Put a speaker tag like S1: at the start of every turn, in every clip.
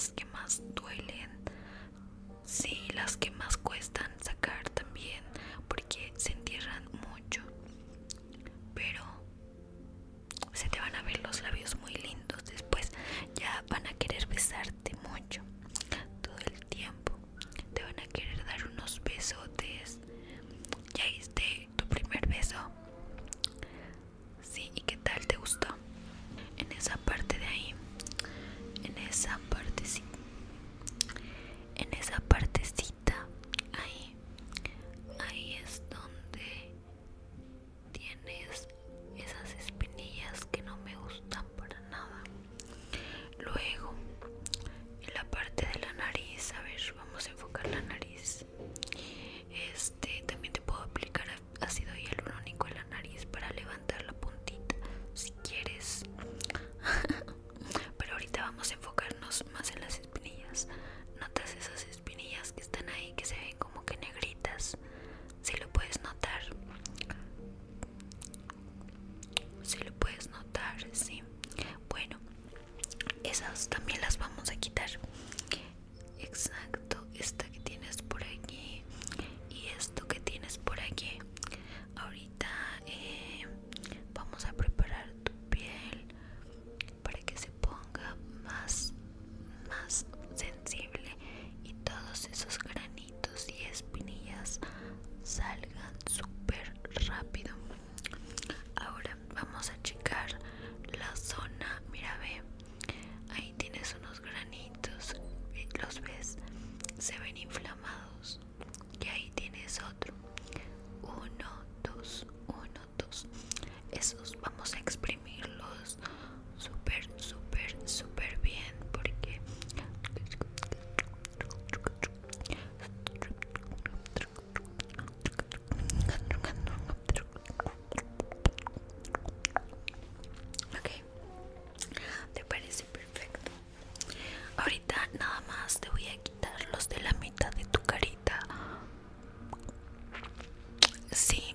S1: las que más duelen, sí, las que más cuestan sacar también. cosas también las Sí.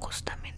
S1: justamente.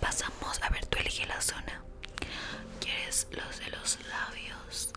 S1: Pasamos, a ver, tú elige la zona. ¿Quieres los de los labios?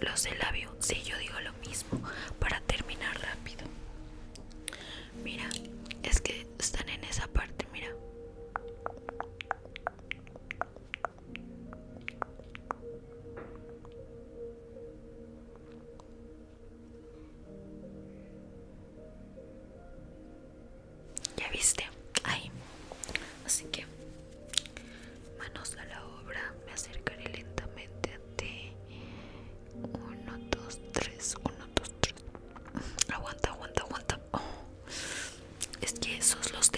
S1: los del labio. es que esos los